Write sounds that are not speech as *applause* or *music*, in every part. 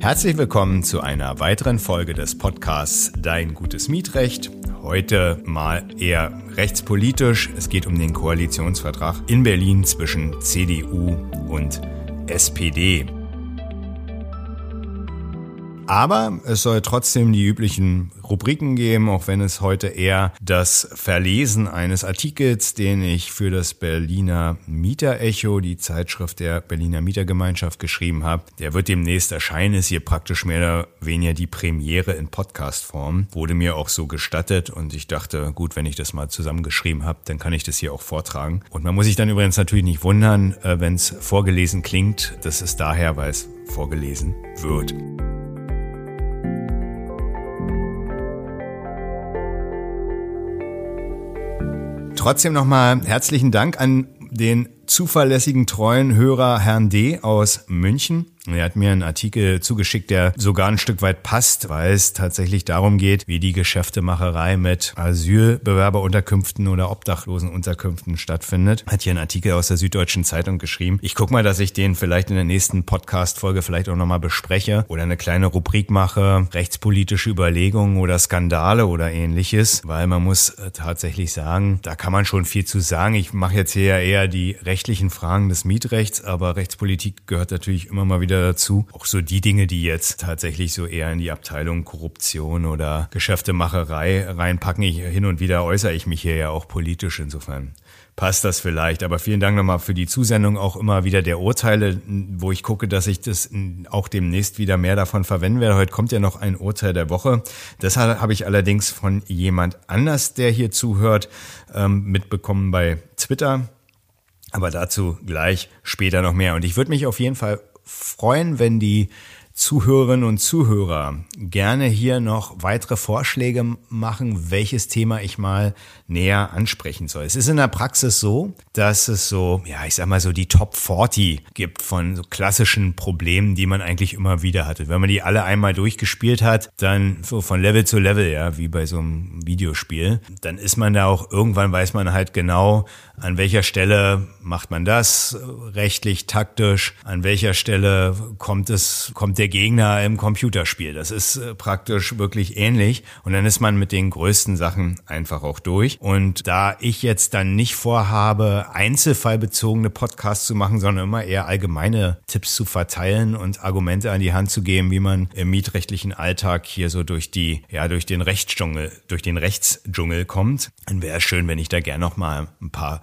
Herzlich willkommen zu einer weiteren Folge des Podcasts Dein gutes Mietrecht. Heute mal eher rechtspolitisch. Es geht um den Koalitionsvertrag in Berlin zwischen CDU und SPD. Aber es soll trotzdem die üblichen Rubriken geben, auch wenn es heute eher das Verlesen eines Artikels, den ich für das Berliner Mieterecho, die Zeitschrift der Berliner Mietergemeinschaft, geschrieben habe. Der wird demnächst erscheinen, ist hier praktisch mehr oder weniger die Premiere in Podcastform. Wurde mir auch so gestattet und ich dachte, gut, wenn ich das mal zusammengeschrieben habe, dann kann ich das hier auch vortragen. Und man muss sich dann übrigens natürlich nicht wundern, äh, wenn es vorgelesen klingt. Das ist daher, weil es vorgelesen wird. Trotzdem nochmal herzlichen Dank an den zuverlässigen, treuen Hörer Herrn D. aus München. Er hat mir einen Artikel zugeschickt, der sogar ein Stück weit passt, weil es tatsächlich darum geht, wie die Geschäftemacherei mit Asylbewerberunterkünften oder Obdachlosenunterkünften stattfindet. Hat hier einen Artikel aus der Süddeutschen Zeitung geschrieben. Ich guck mal, dass ich den vielleicht in der nächsten Podcast-Folge vielleicht auch nochmal bespreche oder eine kleine Rubrik mache, rechtspolitische Überlegungen oder Skandale oder ähnliches, weil man muss äh, tatsächlich sagen, da kann man schon viel zu sagen. Ich mache jetzt hier eher die rechtlichen Fragen des Mietrechts, aber Rechtspolitik gehört natürlich immer mal wieder dazu. Auch so die Dinge, die jetzt tatsächlich so eher in die Abteilung Korruption oder Geschäftemacherei reinpacken. Ich, hin und wieder äußere ich mich hier ja auch politisch insofern passt das vielleicht. Aber vielen Dank nochmal für die Zusendung auch immer wieder der Urteile, wo ich gucke, dass ich das auch demnächst wieder mehr davon verwenden werde. Heute kommt ja noch ein Urteil der Woche. Das habe ich allerdings von jemand anders, der hier zuhört, ähm, mitbekommen bei Twitter. Aber dazu gleich später noch mehr. Und ich würde mich auf jeden Fall freuen, wenn die Zuhörerinnen und Zuhörer gerne hier noch weitere Vorschläge machen, welches Thema ich mal näher ansprechen soll. Es ist in der Praxis so, dass es so, ja, ich sag mal so die Top 40 gibt von so klassischen Problemen, die man eigentlich immer wieder hatte. Wenn man die alle einmal durchgespielt hat, dann so von Level zu Level, ja, wie bei so einem Videospiel, dann ist man da auch, irgendwann weiß man halt genau, an welcher Stelle macht man das rechtlich, taktisch, an welcher Stelle kommt es, kommt der Gegner im Computerspiel. Das ist äh, praktisch wirklich ähnlich. Und dann ist man mit den größten Sachen einfach auch durch. Und da ich jetzt dann nicht vorhabe, einzelfallbezogene Podcasts zu machen, sondern immer eher allgemeine Tipps zu verteilen und Argumente an die Hand zu geben, wie man im mietrechtlichen Alltag hier so durch die, ja, durch den Rechtsdschungel, durch den Rechtsdschungel kommt, dann wäre es schön, wenn ich da gerne noch mal ein paar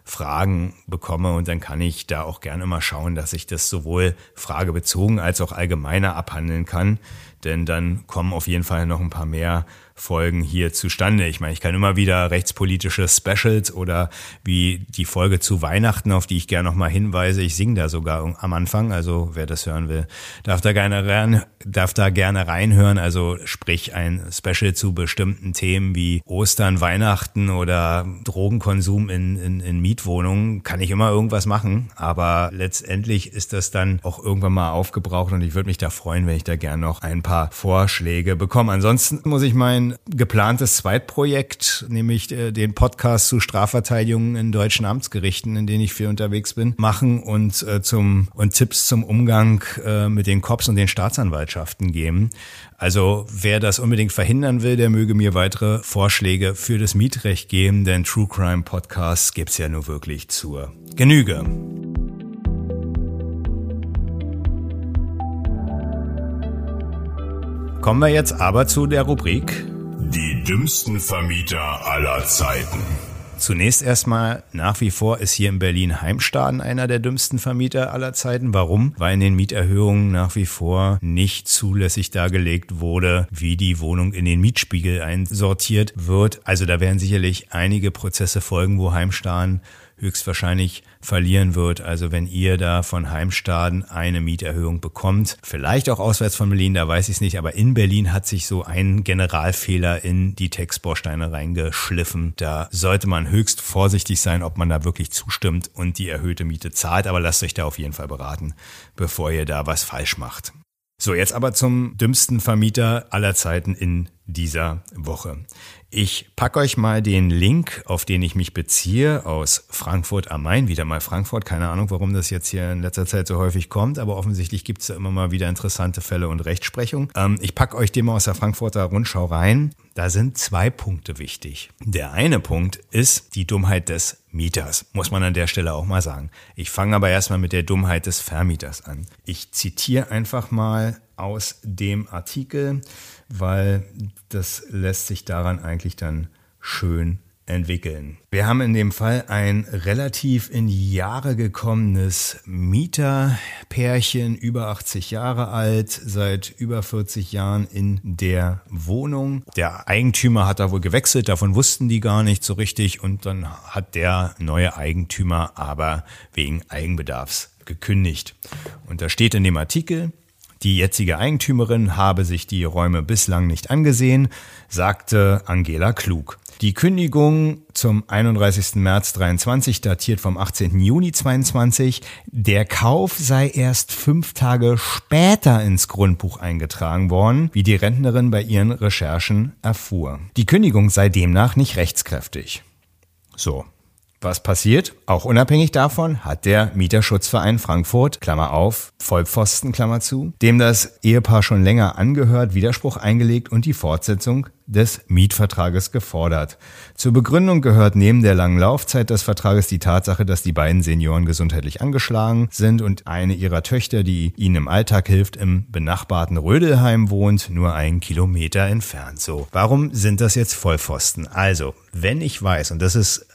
Fragen bekomme und dann kann ich da auch gerne mal schauen, dass ich das sowohl fragebezogen als auch allgemeiner abhandeln kann, denn dann kommen auf jeden Fall noch ein paar mehr Folgen hier zustande. Ich meine, ich kann immer wieder rechtspolitische Specials oder wie die Folge zu Weihnachten, auf die ich gerne nochmal hinweise. Ich singe da sogar am Anfang, also wer das hören will, darf da gerne rein, darf da gerne reinhören. Also sprich ein Special zu bestimmten Themen wie Ostern, Weihnachten oder Drogenkonsum in, in, in Mietwohnungen. Kann ich immer irgendwas machen, aber letztendlich ist das dann auch irgendwann mal aufgebraucht und ich würde mich da freuen, wenn ich da gerne noch ein paar Vorschläge bekomme. Ansonsten muss ich mein geplantes Zweitprojekt, nämlich äh, den Podcast zu Strafverteidigungen in deutschen Amtsgerichten, in denen ich viel unterwegs bin, machen und äh, zum und Tipps zum Umgang äh, mit den Cops und den Staatsanwaltschaften geben. Also wer das unbedingt verhindern will, der möge mir weitere Vorschläge für das Mietrecht geben, denn True Crime Podcasts gibt's ja nur wirklich zur Genüge. Kommen wir jetzt aber zu der Rubrik Die dümmsten Vermieter aller Zeiten. Zunächst erstmal, nach wie vor ist hier in Berlin Heimstaden einer der dümmsten Vermieter aller Zeiten. Warum? Weil in den Mieterhöhungen nach wie vor nicht zulässig dargelegt wurde, wie die Wohnung in den Mietspiegel einsortiert wird. Also da werden sicherlich einige Prozesse folgen, wo Heimstaden höchstwahrscheinlich verlieren wird. Also wenn ihr da von Heimstaden eine Mieterhöhung bekommt, vielleicht auch auswärts von Berlin, da weiß ich es nicht, aber in Berlin hat sich so ein Generalfehler in die Textbausteine reingeschliffen. Da sollte man höchst vorsichtig sein, ob man da wirklich zustimmt und die erhöhte Miete zahlt, aber lasst euch da auf jeden Fall beraten, bevor ihr da was falsch macht. So, jetzt aber zum dümmsten Vermieter aller Zeiten in dieser Woche. Ich packe euch mal den Link, auf den ich mich beziehe, aus Frankfurt am Main. Wieder mal Frankfurt. Keine Ahnung, warum das jetzt hier in letzter Zeit so häufig kommt, aber offensichtlich gibt es da immer mal wieder interessante Fälle und Rechtsprechung. Ähm, ich packe euch den mal aus der Frankfurter Rundschau rein. Da sind zwei Punkte wichtig. Der eine Punkt ist die Dummheit des Mieters, muss man an der Stelle auch mal sagen. Ich fange aber erstmal mit der Dummheit des Vermieters an. Ich zitiere einfach mal aus dem Artikel weil das lässt sich daran eigentlich dann schön entwickeln. Wir haben in dem Fall ein relativ in die Jahre gekommenes Mieterpärchen, über 80 Jahre alt, seit über 40 Jahren in der Wohnung. Der Eigentümer hat da wohl gewechselt, davon wussten die gar nicht so richtig und dann hat der neue Eigentümer aber wegen Eigenbedarfs gekündigt. Und da steht in dem Artikel, die jetzige Eigentümerin habe sich die Räume bislang nicht angesehen, sagte Angela Klug. Die Kündigung zum 31. März 23 datiert vom 18. Juni 22. Der Kauf sei erst fünf Tage später ins Grundbuch eingetragen worden, wie die Rentnerin bei ihren Recherchen erfuhr. Die Kündigung sei demnach nicht rechtskräftig. So, was passiert? Auch unabhängig davon hat der Mieterschutzverein Frankfurt, Klammer auf, Vollpfosten, Klammer zu, dem das Ehepaar schon länger angehört, Widerspruch eingelegt und die Fortsetzung des Mietvertrages gefordert. Zur Begründung gehört neben der langen Laufzeit des Vertrages die Tatsache, dass die beiden Senioren gesundheitlich angeschlagen sind und eine ihrer Töchter, die ihnen im Alltag hilft, im benachbarten Rödelheim wohnt, nur einen Kilometer entfernt. So, warum sind das jetzt Vollpfosten? Also, wenn ich weiß, und das ist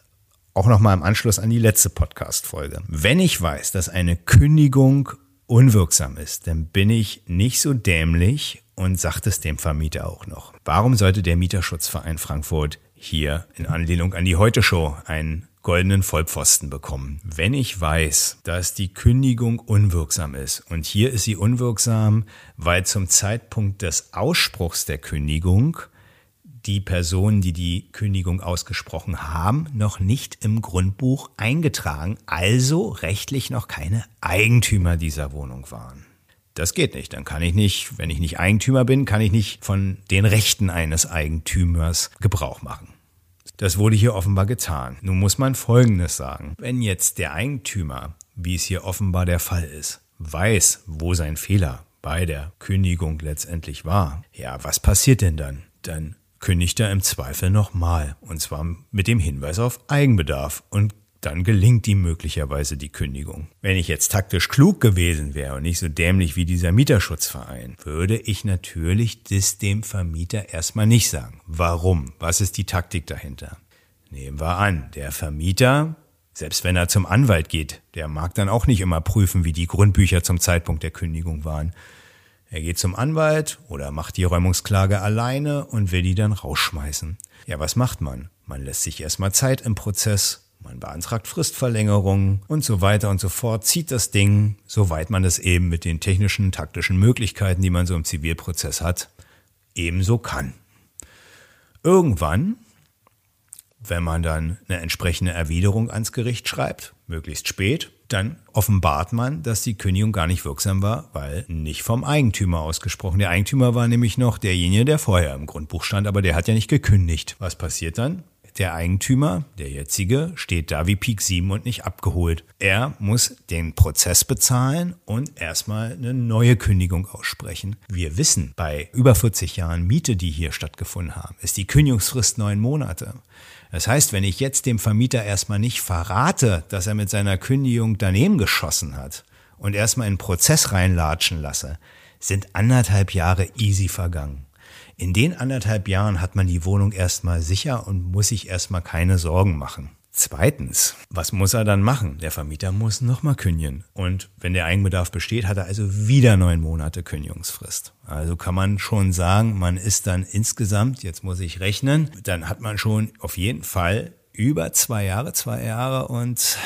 auch nochmal im Anschluss an die letzte Podcast-Folge. Wenn ich weiß, dass eine Kündigung unwirksam ist, dann bin ich nicht so dämlich und sagt es dem Vermieter auch noch. Warum sollte der Mieterschutzverein Frankfurt hier in Anlehnung an die Heute-Show einen goldenen Vollpfosten bekommen. Wenn ich weiß, dass die Kündigung unwirksam ist und hier ist sie unwirksam, weil zum Zeitpunkt des Ausspruchs der Kündigung die Personen, die die Kündigung ausgesprochen haben, noch nicht im Grundbuch eingetragen, also rechtlich noch keine Eigentümer dieser Wohnung waren. Das geht nicht. Dann kann ich nicht, wenn ich nicht Eigentümer bin, kann ich nicht von den Rechten eines Eigentümers Gebrauch machen. Das wurde hier offenbar getan. Nun muss man Folgendes sagen. Wenn jetzt der Eigentümer, wie es hier offenbar der Fall ist, weiß, wo sein Fehler bei der Kündigung letztendlich war, ja, was passiert denn dann? Dann kündigt er im Zweifel nochmal, und zwar mit dem Hinweis auf Eigenbedarf und dann gelingt ihm möglicherweise die Kündigung. Wenn ich jetzt taktisch klug gewesen wäre und nicht so dämlich wie dieser Mieterschutzverein, würde ich natürlich das dem Vermieter erstmal nicht sagen. Warum? Was ist die Taktik dahinter? Nehmen wir an, der Vermieter, selbst wenn er zum Anwalt geht, der mag dann auch nicht immer prüfen, wie die Grundbücher zum Zeitpunkt der Kündigung waren. Er geht zum Anwalt oder macht die Räumungsklage alleine und will die dann rausschmeißen. Ja, was macht man? Man lässt sich erstmal Zeit im Prozess, man beantragt Fristverlängerungen und so weiter und so fort, zieht das Ding, soweit man es eben mit den technischen, taktischen Möglichkeiten, die man so im Zivilprozess hat, ebenso kann. Irgendwann, wenn man dann eine entsprechende Erwiderung ans Gericht schreibt, möglichst spät, dann offenbart man, dass die Kündigung gar nicht wirksam war, weil nicht vom Eigentümer ausgesprochen. Der Eigentümer war nämlich noch derjenige, der vorher im Grundbuch stand, aber der hat ja nicht gekündigt. Was passiert dann? Der Eigentümer, der jetzige, steht da wie Peak 7 und nicht abgeholt. Er muss den Prozess bezahlen und erstmal eine neue Kündigung aussprechen. Wir wissen, bei über 40 Jahren Miete, die hier stattgefunden haben, ist die Kündigungsfrist neun Monate. Das heißt, wenn ich jetzt dem Vermieter erstmal nicht verrate, dass er mit seiner Kündigung daneben geschossen hat und erstmal in Prozess reinlatschen lasse, sind anderthalb Jahre easy vergangen. In den anderthalb Jahren hat man die Wohnung erstmal sicher und muss sich erstmal keine Sorgen machen. Zweitens, was muss er dann machen? Der Vermieter muss nochmal kündigen. Und wenn der Eigenbedarf besteht, hat er also wieder neun Monate Kündigungsfrist. Also kann man schon sagen, man ist dann insgesamt, jetzt muss ich rechnen, dann hat man schon auf jeden Fall über zwei Jahre, zwei Jahre und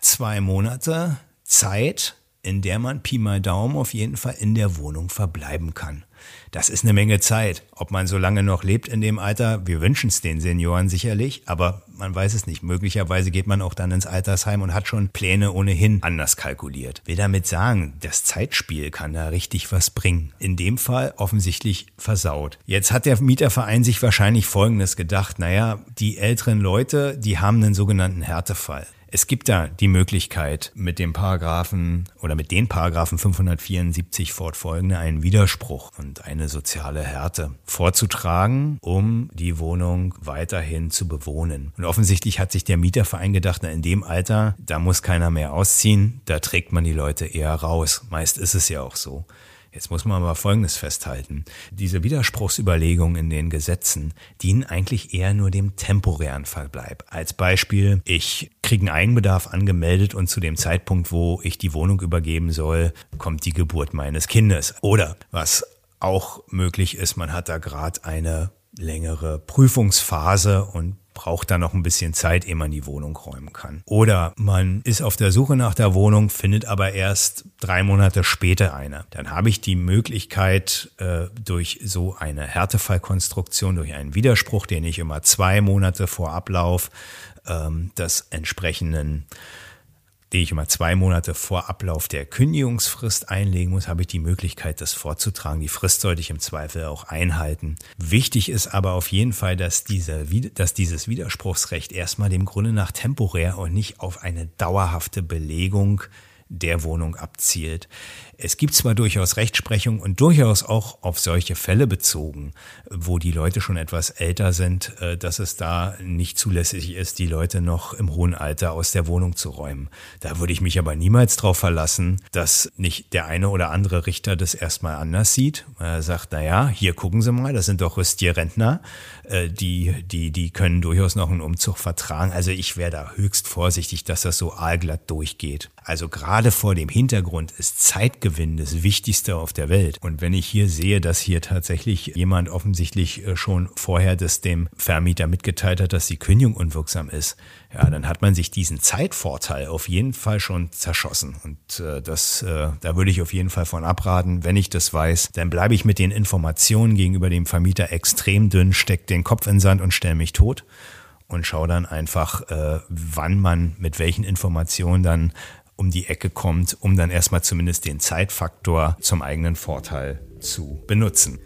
zwei Monate Zeit, in der man Pi mal Daumen auf jeden Fall in der Wohnung verbleiben kann. Das ist eine Menge Zeit. Ob man so lange noch lebt in dem Alter, wir wünschen es den Senioren sicherlich, aber man weiß es nicht. Möglicherweise geht man auch dann ins Altersheim und hat schon Pläne ohnehin anders kalkuliert. Will damit sagen, das Zeitspiel kann da richtig was bringen. In dem Fall offensichtlich versaut. Jetzt hat der Mieterverein sich wahrscheinlich Folgendes gedacht. Naja, die älteren Leute, die haben einen sogenannten Härtefall. Es gibt da die Möglichkeit, mit dem Paragraphen oder mit den Paragraphen 574 fortfolgende einen Widerspruch und eine soziale Härte vorzutragen, um die Wohnung weiterhin zu bewohnen. Und offensichtlich hat sich der Mieterverein gedacht, na, in dem Alter, da muss keiner mehr ausziehen, da trägt man die Leute eher raus. Meist ist es ja auch so. Jetzt muss man aber Folgendes festhalten. Diese Widerspruchsüberlegungen in den Gesetzen dienen eigentlich eher nur dem temporären Verbleib. Als Beispiel, ich kriege einen Eigenbedarf angemeldet und zu dem Zeitpunkt, wo ich die Wohnung übergeben soll, kommt die Geburt meines Kindes. Oder was auch möglich ist, man hat da gerade eine längere Prüfungsphase und braucht da noch ein bisschen Zeit, ehe man die Wohnung räumen kann. Oder man ist auf der Suche nach der Wohnung, findet aber erst drei Monate später eine. Dann habe ich die Möglichkeit, äh, durch so eine Härtefallkonstruktion, durch einen Widerspruch, den ich immer zwei Monate vor Ablauf ähm, des entsprechenden die ich immer zwei Monate vor Ablauf der Kündigungsfrist einlegen muss, habe ich die Möglichkeit, das vorzutragen. Die Frist sollte ich im Zweifel auch einhalten. Wichtig ist aber auf jeden Fall, dass, dieser, dass dieses Widerspruchsrecht erstmal dem Grunde nach temporär und nicht auf eine dauerhafte Belegung der Wohnung abzielt. Es gibt zwar durchaus Rechtsprechung und durchaus auch auf solche Fälle bezogen, wo die Leute schon etwas älter sind, äh, dass es da nicht zulässig ist, die Leute noch im hohen Alter aus der Wohnung zu räumen. Da würde ich mich aber niemals darauf verlassen, dass nicht der eine oder andere Richter das erstmal anders sieht. Er sagt, na ja, hier gucken Sie mal, das sind doch Rüstierrentner, äh, die, die, die können durchaus noch einen Umzug vertragen. Also ich wäre da höchst vorsichtig, dass das so aalglatt durchgeht. Also gerade vor dem Hintergrund ist Zeitgewinn das Wichtigste auf der Welt. Und wenn ich hier sehe, dass hier tatsächlich jemand offensichtlich äh, schon vorher das dem Vermieter mitgeteilt hat, dass die Kündigung unwirksam ist, ja, dann hat man sich diesen Zeitvorteil auf jeden Fall schon zerschossen. Und äh, das, äh, da würde ich auf jeden Fall von abraten. Wenn ich das weiß, dann bleibe ich mit den Informationen gegenüber dem Vermieter extrem dünn, stecke den Kopf in den Sand und stelle mich tot und schaue dann einfach, äh, wann man mit welchen Informationen dann um die Ecke kommt, um dann erstmal zumindest den Zeitfaktor zum eigenen Vorteil zu benutzen.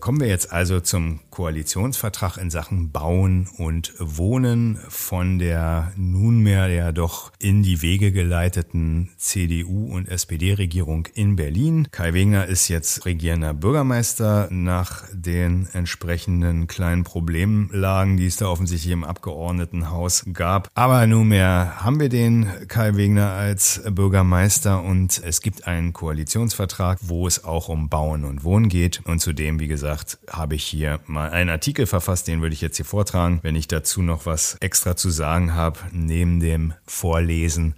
Kommen wir jetzt also zum Koalitionsvertrag in Sachen Bauen und Wohnen von der nunmehr ja doch in die Wege geleiteten CDU- und SPD-Regierung in Berlin. Kai Wegner ist jetzt regierender Bürgermeister nach den entsprechenden kleinen Problemlagen, die es da offensichtlich im Abgeordnetenhaus gab. Aber nunmehr haben wir den Kai Wegner als Bürgermeister und es gibt einen Koalitionsvertrag, wo es auch um Bauen und Wohnen geht. Und zudem, wie gesagt, habe ich hier mal einen Artikel verfasst, den würde ich jetzt hier vortragen. Wenn ich dazu noch was extra zu sagen habe, neben dem Vorlesen,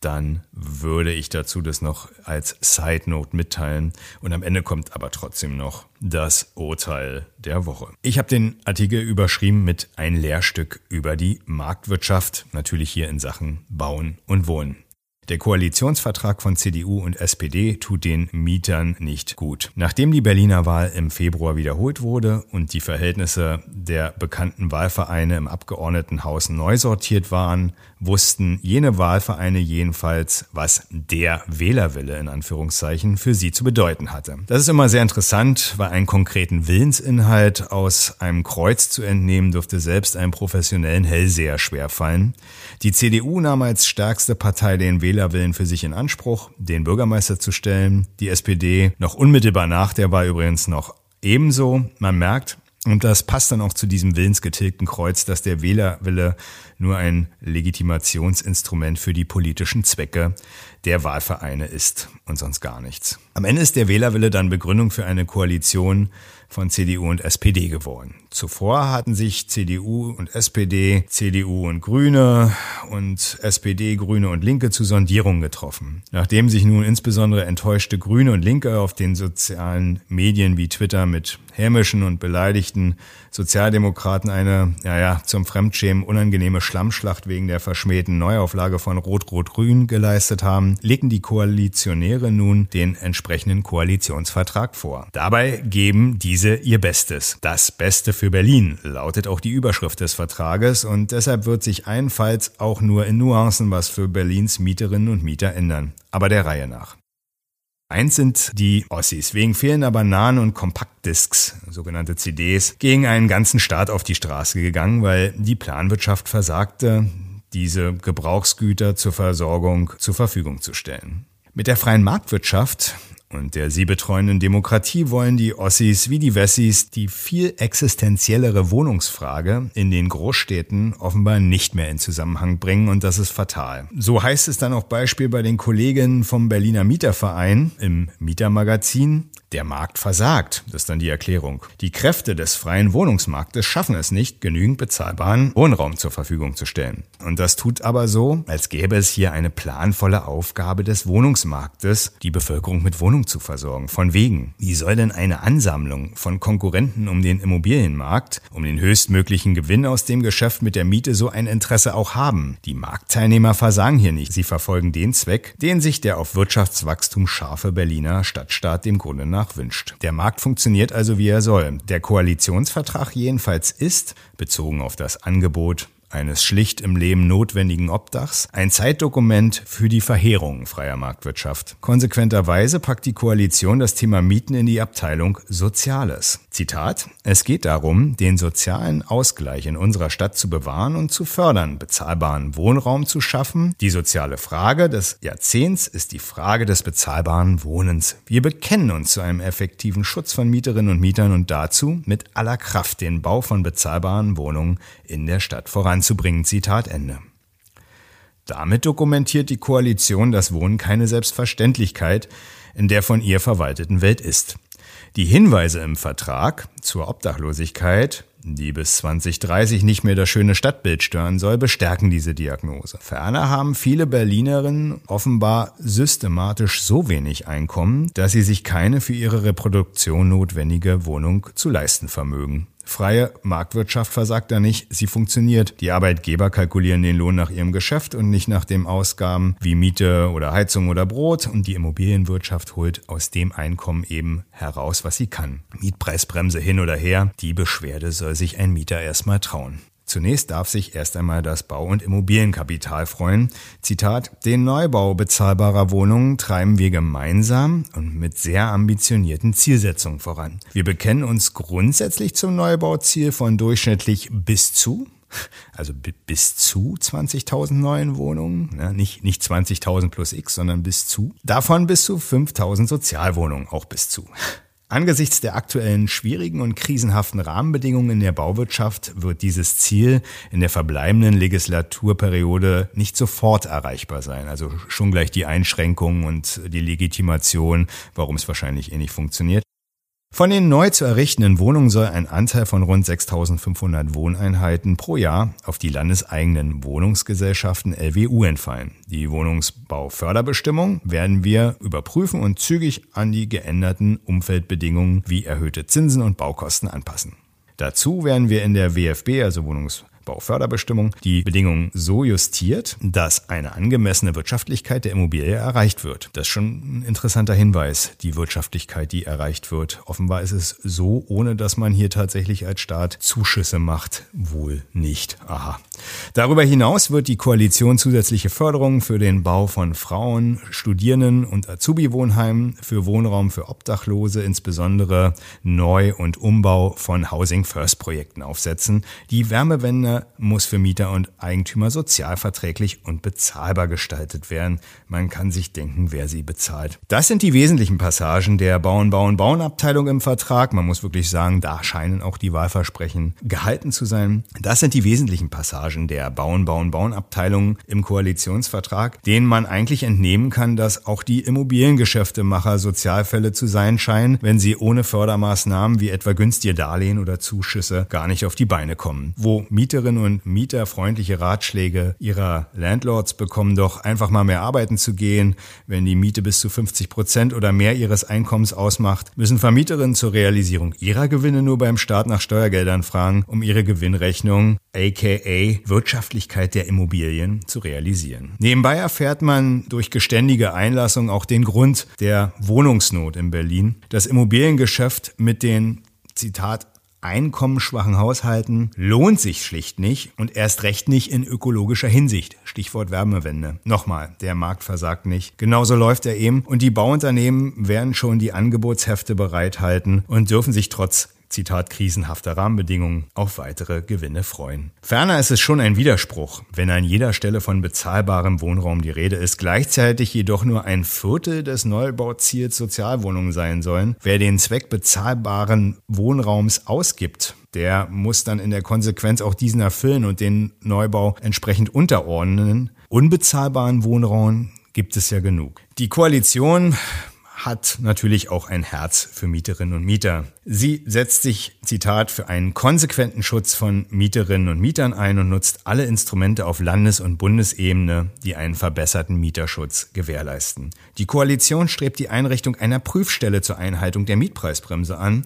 dann würde ich dazu das noch als Side Note mitteilen. Und am Ende kommt aber trotzdem noch das Urteil der Woche. Ich habe den Artikel überschrieben mit ein Lehrstück über die Marktwirtschaft, natürlich hier in Sachen Bauen und Wohnen. Der Koalitionsvertrag von CDU und SPD tut den Mietern nicht gut. Nachdem die Berliner Wahl im Februar wiederholt wurde und die Verhältnisse der bekannten Wahlvereine im Abgeordnetenhaus neu sortiert waren, wussten jene Wahlvereine jedenfalls, was der Wählerwille in Anführungszeichen für sie zu bedeuten hatte. Das ist immer sehr interessant, weil einen konkreten Willensinhalt aus einem Kreuz zu entnehmen dürfte selbst einem professionellen Hellseher schwerfallen. Die CDU nahm als stärkste Partei den Wählerwillen für sich in Anspruch, den Bürgermeister zu stellen. Die SPD noch unmittelbar nach der Wahl übrigens noch ebenso. Man merkt, und das passt dann auch zu diesem willensgetilgten Kreuz, dass der Wählerwille nur ein Legitimationsinstrument für die politischen Zwecke der Wahlvereine ist und sonst gar nichts. Am Ende ist der Wählerwille dann Begründung für eine Koalition von CDU und SPD geworden. Zuvor hatten sich CDU und SPD, CDU und Grüne und SPD, Grüne und Linke zu Sondierungen getroffen. Nachdem sich nun insbesondere enttäuschte Grüne und Linke auf den sozialen Medien wie Twitter mit hämischen und beleidigten Sozialdemokraten eine, ja, ja, zum Fremdschämen unangenehme Schlammschlacht wegen der verschmähten Neuauflage von Rot-Rot-Grün geleistet haben, legten die Koalitionäre nun den entsprechenden Koalitionsvertrag vor. Dabei geben diese ihr Bestes. Das Beste für Berlin lautet auch die Überschrift des Vertrages und deshalb wird sich allenfalls auch nur in Nuancen was für Berlins Mieterinnen und Mieter ändern. Aber der Reihe nach. Eins sind die Ossis. Wegen fehlender Bananen und Kompaktdisks, sogenannte CDs, gegen einen ganzen Staat auf die Straße gegangen, weil die Planwirtschaft versagte, diese Gebrauchsgüter zur Versorgung zur Verfügung zu stellen. Mit der freien Marktwirtschaft und der sie betreuenden Demokratie wollen die Ossis wie die Wessis die viel existenziellere Wohnungsfrage in den Großstädten offenbar nicht mehr in Zusammenhang bringen und das ist fatal. So heißt es dann auch Beispiel bei den Kolleginnen vom Berliner Mieterverein im Mietermagazin. Der Markt versagt, das ist dann die Erklärung. Die Kräfte des freien Wohnungsmarktes schaffen es nicht, genügend bezahlbaren Wohnraum zur Verfügung zu stellen. Und das tut aber so, als gäbe es hier eine planvolle Aufgabe des Wohnungsmarktes, die Bevölkerung mit Wohnung zu versorgen. Von wegen. Wie soll denn eine Ansammlung von Konkurrenten um den Immobilienmarkt, um den höchstmöglichen Gewinn aus dem Geschäft mit der Miete so ein Interesse auch haben? Die Marktteilnehmer versagen hier nicht. Sie verfolgen den Zweck, den sich der auf Wirtschaftswachstum scharfe Berliner Stadtstaat dem Grunde nach wünscht. Der Markt funktioniert also wie er soll. Der Koalitionsvertrag jedenfalls ist, bezogen auf das Angebot eines schlicht im Leben notwendigen Obdachs, ein Zeitdokument für die Verheerung freier Marktwirtschaft. Konsequenterweise packt die Koalition das Thema Mieten in die Abteilung Soziales. Zitat, es geht darum, den sozialen Ausgleich in unserer Stadt zu bewahren und zu fördern, bezahlbaren Wohnraum zu schaffen. Die soziale Frage des Jahrzehnts ist die Frage des bezahlbaren Wohnens. Wir bekennen uns zu einem effektiven Schutz von Mieterinnen und Mietern und dazu, mit aller Kraft den Bau von bezahlbaren Wohnungen in der Stadt voranzubringen anzubringen. Zitat Ende. Damit dokumentiert die Koalition, dass Wohnen keine Selbstverständlichkeit in der von ihr verwalteten Welt ist. Die Hinweise im Vertrag zur Obdachlosigkeit, die bis 2030 nicht mehr das schöne Stadtbild stören soll, bestärken diese Diagnose. Ferner haben viele Berlinerinnen offenbar systematisch so wenig Einkommen, dass sie sich keine für ihre Reproduktion notwendige Wohnung zu leisten vermögen. Freie Marktwirtschaft versagt da nicht, sie funktioniert. Die Arbeitgeber kalkulieren den Lohn nach ihrem Geschäft und nicht nach den Ausgaben wie Miete oder Heizung oder Brot und die Immobilienwirtschaft holt aus dem Einkommen eben heraus, was sie kann. Mietpreisbremse hin oder her, die Beschwerde soll sich ein Mieter erstmal trauen. Zunächst darf sich erst einmal das Bau- und Immobilienkapital freuen. Zitat, den Neubau bezahlbarer Wohnungen treiben wir gemeinsam und mit sehr ambitionierten Zielsetzungen voran. Wir bekennen uns grundsätzlich zum Neubauziel von durchschnittlich bis zu also bis zu 20.000 neuen Wohnungen, ne? nicht, nicht 20.000 plus X, sondern bis zu. Davon bis zu 5.000 Sozialwohnungen, auch bis zu. Angesichts der aktuellen schwierigen und krisenhaften Rahmenbedingungen in der Bauwirtschaft wird dieses Ziel in der verbleibenden Legislaturperiode nicht sofort erreichbar sein. Also schon gleich die Einschränkungen und die Legitimation, warum es wahrscheinlich eh nicht funktioniert. Von den neu zu errichtenden Wohnungen soll ein Anteil von rund 6.500 Wohneinheiten pro Jahr auf die landeseigenen Wohnungsgesellschaften LWU entfallen. Die Wohnungsbauförderbestimmung werden wir überprüfen und zügig an die geänderten Umfeldbedingungen wie erhöhte Zinsen und Baukosten anpassen. Dazu werden wir in der WFB, also Wohnungs Bauförderbestimmung die Bedingungen so justiert, dass eine angemessene Wirtschaftlichkeit der Immobilie erreicht wird. Das ist schon ein interessanter Hinweis, die Wirtschaftlichkeit, die erreicht wird. Offenbar ist es so, ohne dass man hier tatsächlich als Staat Zuschüsse macht, wohl nicht. Aha. Darüber hinaus wird die Koalition zusätzliche Förderungen für den Bau von Frauen, Studierenden und Azubi-Wohnheimen, für Wohnraum für Obdachlose, insbesondere Neu- und Umbau von Housing First Projekten aufsetzen, die Wärmewende muss für Mieter und Eigentümer sozialverträglich und bezahlbar gestaltet werden. Man kann sich denken, wer sie bezahlt. Das sind die wesentlichen Passagen der Bauen, Bauen, Bauen-Abteilung im Vertrag. Man muss wirklich sagen, da scheinen auch die Wahlversprechen gehalten zu sein. Das sind die wesentlichen Passagen der Bauen, Bauen, Bauen-Abteilung im Koalitionsvertrag, denen man eigentlich entnehmen kann, dass auch die Immobiliengeschäftemacher Sozialfälle zu sein scheinen, wenn sie ohne Fördermaßnahmen wie etwa günstige Darlehen oder Zuschüsse gar nicht auf die Beine kommen. Wo Mieterinnen und Mieter freundliche Ratschläge ihrer Landlords bekommen, doch einfach mal mehr arbeiten zu gehen, wenn die Miete bis zu 50 Prozent oder mehr ihres Einkommens ausmacht, müssen Vermieterinnen zur Realisierung ihrer Gewinne nur beim Staat nach Steuergeldern fragen, um ihre Gewinnrechnung, aka Wirtschaftlichkeit der Immobilien, zu realisieren. Nebenbei erfährt man durch geständige Einlassung auch den Grund der Wohnungsnot in Berlin. Das Immobiliengeschäft mit den Zitat einkommensschwachen Haushalten lohnt sich schlicht nicht und erst recht nicht in ökologischer Hinsicht. Stichwort Wärmewende. Nochmal, der Markt versagt nicht. Genauso läuft er eben und die Bauunternehmen werden schon die Angebotshefte bereithalten und dürfen sich trotz Zitat krisenhafter Rahmenbedingungen auf weitere Gewinne freuen. Ferner ist es schon ein Widerspruch, wenn an jeder Stelle von bezahlbarem Wohnraum die Rede ist, gleichzeitig jedoch nur ein Viertel des Neubauziels Sozialwohnungen sein sollen. Wer den Zweck bezahlbaren Wohnraums ausgibt, der muss dann in der Konsequenz auch diesen erfüllen und den Neubau entsprechend unterordnen. Unbezahlbaren Wohnraum gibt es ja genug. Die Koalition hat natürlich auch ein Herz für Mieterinnen und Mieter. Sie setzt sich, Zitat, für einen konsequenten Schutz von Mieterinnen und Mietern ein und nutzt alle Instrumente auf Landes- und Bundesebene, die einen verbesserten Mieterschutz gewährleisten. Die Koalition strebt die Einrichtung einer Prüfstelle zur Einhaltung der Mietpreisbremse an.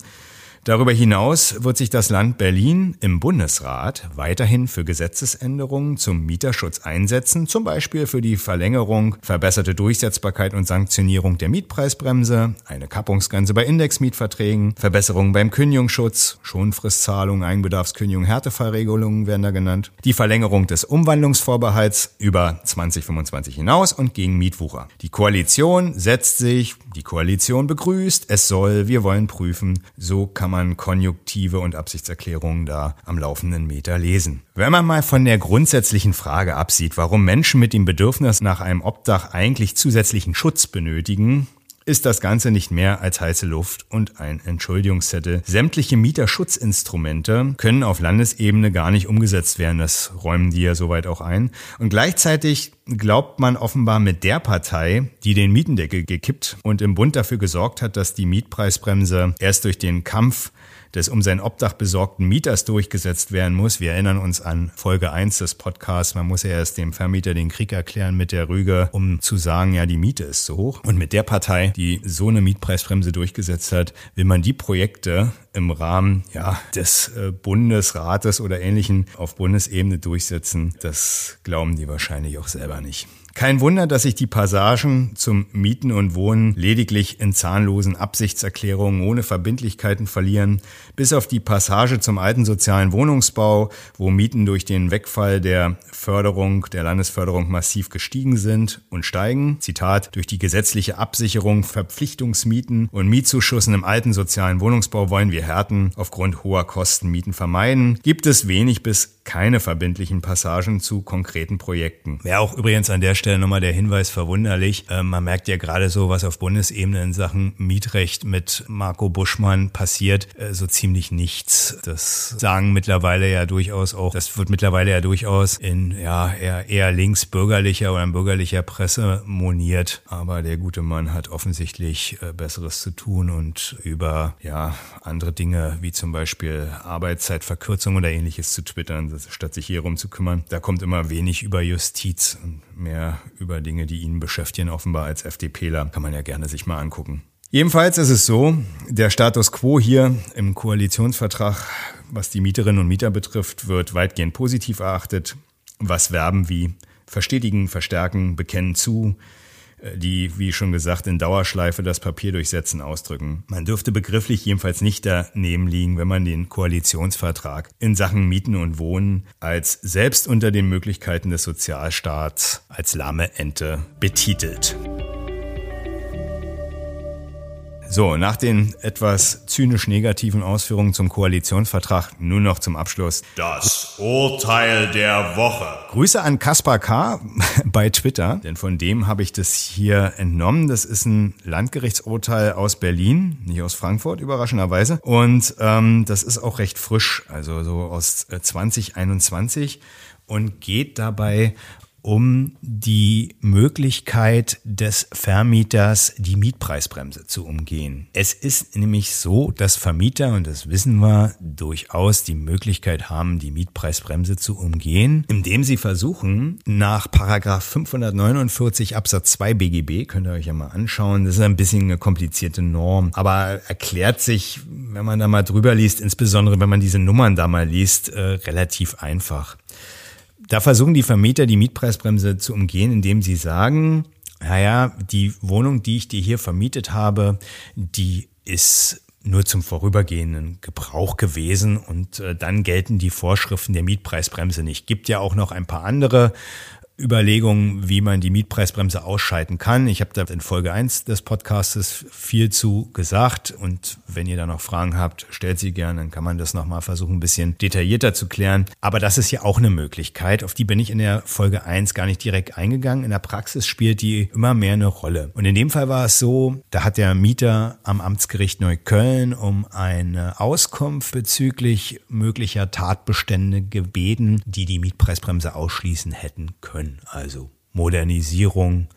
Darüber hinaus wird sich das Land Berlin im Bundesrat weiterhin für Gesetzesänderungen zum Mieterschutz einsetzen, zum Beispiel für die Verlängerung, verbesserte Durchsetzbarkeit und Sanktionierung der Mietpreisbremse, eine Kappungsgrenze bei Indexmietverträgen, Verbesserungen beim Kündigungsschutz, Schonfristzahlung, Eigenbedarfskündigung, Härtefallregelungen werden da genannt, die Verlängerung des Umwandlungsvorbehalts über 2025 hinaus und gegen Mietwucher. Die Koalition setzt sich, die Koalition begrüßt, es soll, wir wollen prüfen, so kann man Konjunktive und Absichtserklärungen da am laufenden Meter lesen. Wenn man mal von der grundsätzlichen Frage absieht, warum Menschen mit dem Bedürfnis nach einem Obdach eigentlich zusätzlichen Schutz benötigen, ist das Ganze nicht mehr als heiße Luft und ein Entschuldigungszettel. Sämtliche Mieterschutzinstrumente können auf Landesebene gar nicht umgesetzt werden. Das räumen die ja soweit auch ein. Und gleichzeitig glaubt man offenbar mit der Partei, die den Mietendeckel gekippt und im Bund dafür gesorgt hat, dass die Mietpreisbremse erst durch den Kampf des um sein Obdach besorgten Mieters durchgesetzt werden muss. Wir erinnern uns an Folge 1 des Podcasts. Man muss ja erst dem Vermieter den Krieg erklären mit der Rüge, um zu sagen, ja, die Miete ist zu hoch. Und mit der Partei, die so eine Mietpreisbremse durchgesetzt hat, will man die Projekte im Rahmen ja, des äh, Bundesrates oder ähnlichen auf Bundesebene durchsetzen. Das glauben die wahrscheinlich auch selber nicht. Kein Wunder, dass sich die Passagen zum Mieten und Wohnen lediglich in zahnlosen Absichtserklärungen ohne Verbindlichkeiten verlieren, bis auf die Passage zum alten sozialen Wohnungsbau, wo Mieten durch den Wegfall der Förderung, der Landesförderung massiv gestiegen sind und steigen. Zitat, durch die gesetzliche Absicherung Verpflichtungsmieten und Mietzuschüssen im alten sozialen Wohnungsbau wollen wir Härten aufgrund hoher Kosten Mieten vermeiden, gibt es wenig bis keine verbindlichen Passagen zu konkreten Projekten. Wäre auch übrigens an der Stelle nochmal der Hinweis verwunderlich. Äh, man merkt ja gerade so, was auf Bundesebene in Sachen Mietrecht mit Marco Buschmann passiert, äh, so ziemlich nichts. Das sagen mittlerweile ja durchaus auch, das wird mittlerweile ja durchaus in ja eher, eher linksbürgerlicher oder bürgerlicher Presse moniert. Aber der gute Mann hat offensichtlich äh, Besseres zu tun und über ja andere Dinge wie zum Beispiel Arbeitszeitverkürzung oder ähnliches zu twittern statt sich hier rum zu kümmern. Da kommt immer wenig über Justiz und mehr über Dinge, die ihn beschäftigen, offenbar als FDPler. Kann man ja gerne sich mal angucken. Jedenfalls ist es so, der Status quo hier im Koalitionsvertrag, was die Mieterinnen und Mieter betrifft, wird weitgehend positiv erachtet. Was Verben wie verstetigen, verstärken, bekennen zu, die, wie schon gesagt, in Dauerschleife das Papier durchsetzen ausdrücken. Man dürfte begrifflich jedenfalls nicht daneben liegen, wenn man den Koalitionsvertrag in Sachen Mieten und Wohnen als selbst unter den Möglichkeiten des Sozialstaats als lahme Ente betitelt. So, nach den etwas zynisch negativen Ausführungen zum Koalitionsvertrag nun noch zum Abschluss. Das Urteil der Woche. Grüße an Kaspar K. *laughs* bei Twitter, denn von dem habe ich das hier entnommen. Das ist ein Landgerichtsurteil aus Berlin, nicht aus Frankfurt, überraschenderweise. Und ähm, das ist auch recht frisch, also so aus 2021 äh, und geht dabei um die Möglichkeit des Vermieters, die Mietpreisbremse zu umgehen. Es ist nämlich so, dass Vermieter, und das wissen wir, durchaus die Möglichkeit haben, die Mietpreisbremse zu umgehen, indem sie versuchen, nach Paragraph 549 Absatz 2 BGB, könnt ihr euch ja mal anschauen, das ist ein bisschen eine komplizierte Norm, aber erklärt sich, wenn man da mal drüber liest, insbesondere wenn man diese Nummern da mal liest, äh, relativ einfach. Da versuchen die Vermieter die Mietpreisbremse zu umgehen, indem sie sagen, naja, die Wohnung, die ich dir hier vermietet habe, die ist nur zum vorübergehenden Gebrauch gewesen und äh, dann gelten die Vorschriften der Mietpreisbremse nicht. Gibt ja auch noch ein paar andere Überlegungen, wie man die Mietpreisbremse ausschalten kann. Ich habe da in Folge 1 des Podcastes viel zu gesagt und wenn ihr da noch Fragen habt, stellt sie gerne, dann kann man das nochmal versuchen, ein bisschen detaillierter zu klären. Aber das ist ja auch eine Möglichkeit, auf die bin ich in der Folge 1 gar nicht direkt eingegangen. In der Praxis spielt die immer mehr eine Rolle. Und in dem Fall war es so, da hat der Mieter am Amtsgericht Neukölln um eine Auskunft bezüglich möglicher Tatbestände gebeten, die die Mietpreisbremse ausschließen hätten können also Modernisierung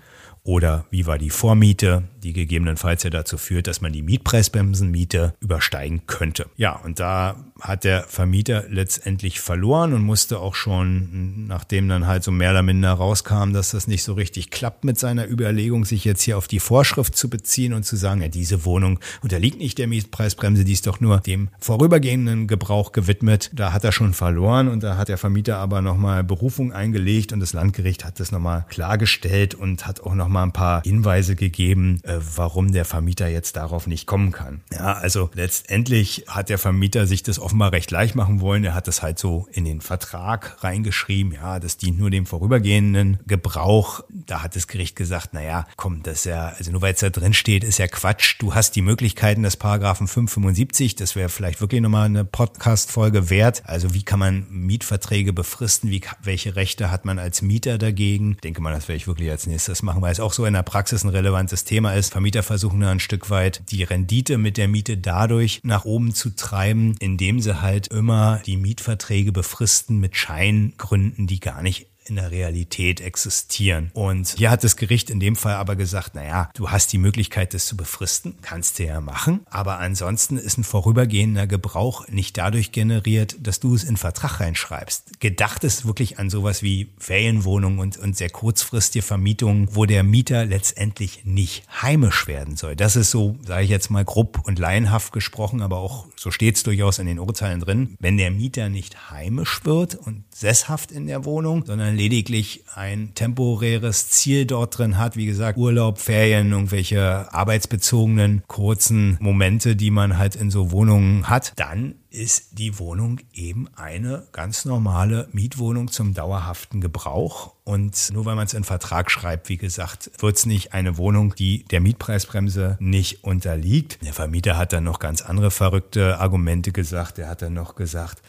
oder wie war die Vormiete, die gegebenenfalls ja dazu führt, dass man die Mietpreisbremsenmiete übersteigen könnte. Ja, und da hat der Vermieter letztendlich verloren und musste auch schon, nachdem dann halt so mehr oder minder rauskam, dass das nicht so richtig klappt mit seiner Überlegung, sich jetzt hier auf die Vorschrift zu beziehen und zu sagen, ja, diese Wohnung unterliegt nicht der Mietpreisbremse, die ist doch nur dem vorübergehenden Gebrauch gewidmet. Da hat er schon verloren und da hat der Vermieter aber nochmal Berufung eingelegt und das Landgericht hat das nochmal klargestellt und hat auch nochmal ein paar Hinweise gegeben, äh, warum der Vermieter jetzt darauf nicht kommen kann. Ja, also letztendlich hat der Vermieter sich das offenbar recht leicht machen wollen. Er hat das halt so in den Vertrag reingeschrieben. Ja, das dient nur dem vorübergehenden Gebrauch. Da hat das Gericht gesagt, na ja, komm, das ist ja, also nur weil es da drin steht, ist ja Quatsch. Du hast die Möglichkeiten des Paragraphen 575. Das wäre vielleicht wirklich nochmal eine Podcast-Folge wert. Also wie kann man Mietverträge befristen? Wie, welche Rechte hat man als Mieter dagegen? Ich denke mal, das werde ich wirklich als nächstes machen, weil es auch so in der Praxis ein relevantes Thema ist. Vermieter versuchen da ein Stück weit die Rendite mit der Miete dadurch nach oben zu treiben, indem sie halt immer die Mietverträge befristen mit Scheingründen, die gar nicht in der Realität existieren. Und hier hat das Gericht in dem Fall aber gesagt, naja, du hast die Möglichkeit, das zu befristen, kannst du ja machen, aber ansonsten ist ein vorübergehender Gebrauch nicht dadurch generiert, dass du es in Vertrag reinschreibst. Gedacht ist wirklich an sowas wie Ferienwohnungen und, und sehr kurzfristige Vermietungen, wo der Mieter letztendlich nicht heimisch werden soll. Das ist so, sage ich jetzt mal grob und laienhaft gesprochen, aber auch so steht es durchaus in den Urteilen drin. Wenn der Mieter nicht heimisch wird und sesshaft in der Wohnung, sondern lediglich ein temporäres Ziel dort drin hat, wie gesagt, Urlaub, Ferien, irgendwelche arbeitsbezogenen kurzen Momente, die man halt in so Wohnungen hat, dann ist die Wohnung eben eine ganz normale Mietwohnung zum dauerhaften Gebrauch. Und nur weil man es in Vertrag schreibt, wie gesagt, wird es nicht eine Wohnung, die der Mietpreisbremse nicht unterliegt. Der Vermieter hat dann noch ganz andere verrückte Argumente gesagt. Er hat dann noch gesagt,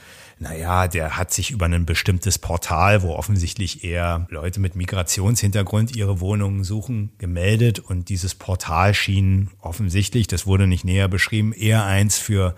naja, der hat sich über ein bestimmtes Portal, wo offensichtlich eher Leute mit Migrationshintergrund ihre Wohnungen suchen, gemeldet. Und dieses Portal schien offensichtlich, das wurde nicht näher beschrieben, eher eins für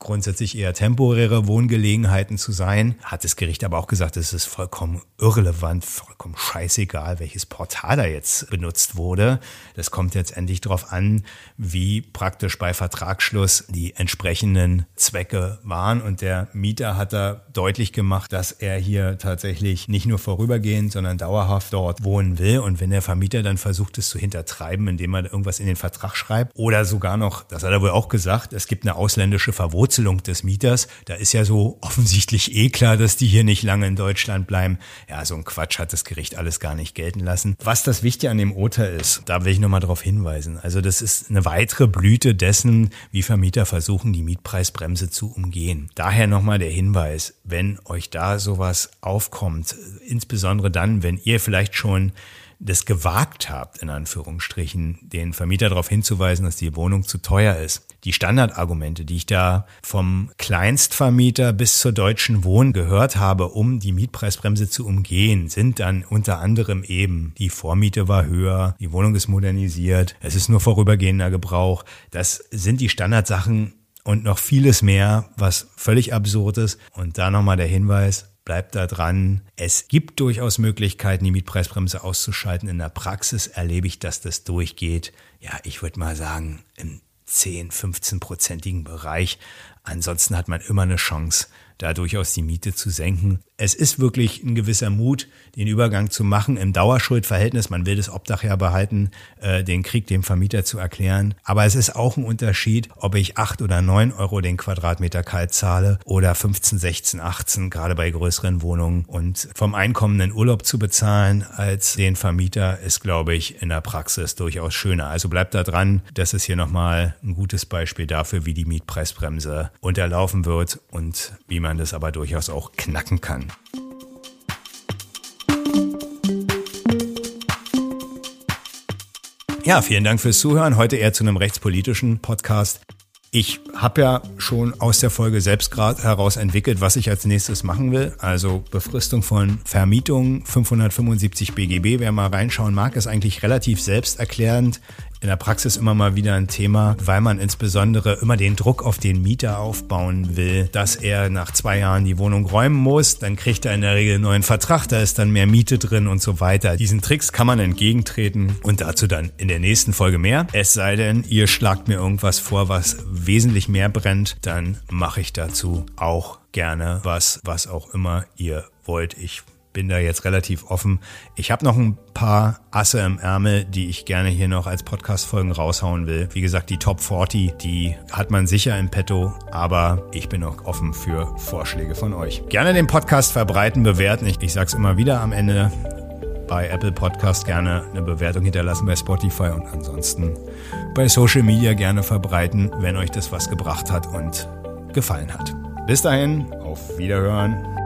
grundsätzlich eher temporäre Wohngelegenheiten zu sein. Hat das Gericht aber auch gesagt, es ist vollkommen irrelevant, vollkommen scheißegal, welches Portal da jetzt benutzt wurde. Das kommt jetzt endlich darauf an, wie praktisch bei Vertragsschluss die entsprechenden Zwecke waren. Und der Mieter hat da deutlich gemacht, dass er hier tatsächlich nicht nur vorübergehend, sondern dauerhaft dort wohnen will. Und wenn der Vermieter dann versucht, es zu hintertreiben, indem er irgendwas in den Vertrag schreibt oder sogar noch, das hat er wohl auch gesagt, es gibt eine ausländische Verwurzelung Verwurzelung des Mieters. Da ist ja so offensichtlich eh klar, dass die hier nicht lange in Deutschland bleiben. Ja, so ein Quatsch hat das Gericht alles gar nicht gelten lassen. Was das Wichtige an dem Urteil ist, da will ich nochmal darauf hinweisen. Also das ist eine weitere Blüte dessen, wie Vermieter versuchen, die Mietpreisbremse zu umgehen. Daher nochmal der Hinweis, wenn euch da sowas aufkommt, insbesondere dann, wenn ihr vielleicht schon das gewagt habt, in Anführungsstrichen, den Vermieter darauf hinzuweisen, dass die Wohnung zu teuer ist. Die Standardargumente, die ich da vom Kleinstvermieter bis zur Deutschen Wohn gehört habe, um die Mietpreisbremse zu umgehen, sind dann unter anderem eben, die Vormiete war höher, die Wohnung ist modernisiert, es ist nur vorübergehender Gebrauch. Das sind die Standardsachen, und noch vieles mehr, was völlig absurd ist. Und da nochmal der Hinweis, bleibt da dran. Es gibt durchaus Möglichkeiten, die Mietpreisbremse auszuschalten. In der Praxis erlebe ich, dass das durchgeht. Ja, ich würde mal sagen, im 10, 15-prozentigen Bereich. Ansonsten hat man immer eine Chance, da durchaus die Miete zu senken. Es ist wirklich ein gewisser Mut, den Übergang zu machen im Dauerschuldverhältnis. Man will das Obdach ja behalten, äh, den Krieg dem Vermieter zu erklären. Aber es ist auch ein Unterschied, ob ich acht oder neun Euro den Quadratmeter kalt zahle oder 15, 16, 18, gerade bei größeren Wohnungen. Und vom Einkommen einen Urlaub zu bezahlen als den Vermieter ist, glaube ich, in der Praxis durchaus schöner. Also bleibt da dran. Das ist hier nochmal ein gutes Beispiel dafür, wie die Mietpreisbremse unterlaufen wird und wie man das aber durchaus auch knacken kann. Ja, vielen Dank fürs Zuhören. Heute eher zu einem rechtspolitischen Podcast. Ich habe ja schon aus der Folge selbst gerade heraus entwickelt, was ich als nächstes machen will. Also Befristung von Vermietungen 575 BGB. Wer mal reinschauen mag, ist eigentlich relativ selbsterklärend in der Praxis immer mal wieder ein Thema, weil man insbesondere immer den Druck auf den Mieter aufbauen will, dass er nach zwei Jahren die Wohnung räumen muss. Dann kriegt er in der Regel einen neuen Vertrag, da ist dann mehr Miete drin und so weiter. Diesen Tricks kann man entgegentreten und dazu dann in der nächsten Folge mehr. Es sei denn, ihr schlagt mir irgendwas vor, was wesentlich mehr brennt, dann mache ich dazu auch gerne was, was auch immer ihr wollt. Ich bin da jetzt relativ offen. Ich habe noch ein paar Asse im Ärmel, die ich gerne hier noch als Podcast-Folgen raushauen will. Wie gesagt, die Top 40, die hat man sicher im Petto, aber ich bin auch offen für Vorschläge von euch. Gerne den Podcast verbreiten, bewerten. Ich, ich sag's immer wieder am Ende bei Apple Podcast gerne eine Bewertung hinterlassen bei Spotify und ansonsten bei Social Media gerne verbreiten, wenn euch das was gebracht hat und gefallen hat. Bis dahin, auf Wiederhören.